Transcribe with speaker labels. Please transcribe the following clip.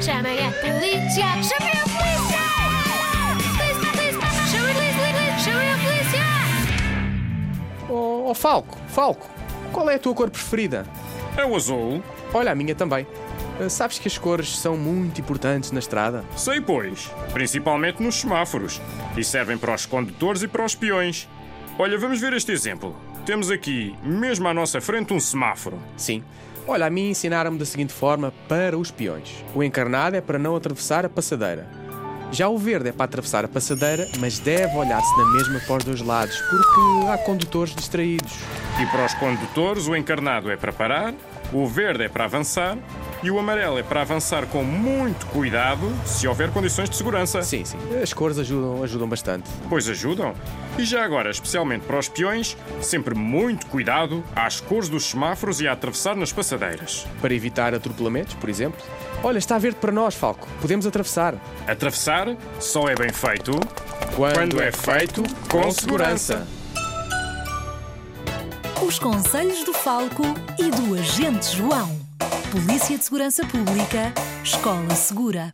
Speaker 1: Chamem a polícia! Chamem a polícia! Polícia, polícia! Chamem a polícia! Chamem a polícia!
Speaker 2: Oh, oh, Falco, Falco, qual é a tua cor preferida?
Speaker 3: É o azul?
Speaker 2: Olha, a minha também. Ah, Sabes que as cores são muito importantes na estrada?
Speaker 3: Sei, pois. Principalmente nos semáforos. E servem para os condutores e para os peões. Olha, vamos ver este exemplo. Temos aqui, mesmo à nossa frente, um semáforo.
Speaker 2: Sim. Olha, a mim ensinaram-me da seguinte forma para os peões. O encarnado é para não atravessar a passadeira. Já o verde é para atravessar a passadeira, mas deve olhar-se na mesma para os dois lados, porque há condutores distraídos.
Speaker 3: E para os condutores, o encarnado é para parar, o verde é para avançar e o amarelo é para avançar com muito cuidado se houver condições de segurança.
Speaker 2: Sim, sim. As cores ajudam, ajudam bastante.
Speaker 3: Pois ajudam. E já agora, especialmente para os peões, sempre muito cuidado às cores dos semáforos e a atravessar nas passadeiras.
Speaker 2: Para evitar atropelamentos, por exemplo. Olha, está verde para nós, Falco. Podemos atravessar.
Speaker 3: Atravessar só é bem feito
Speaker 2: Quando,
Speaker 3: é feito com segurança.
Speaker 4: Os conselhos do Falco e do Agente João. Polícia de Segurança Pública, Escola Segura.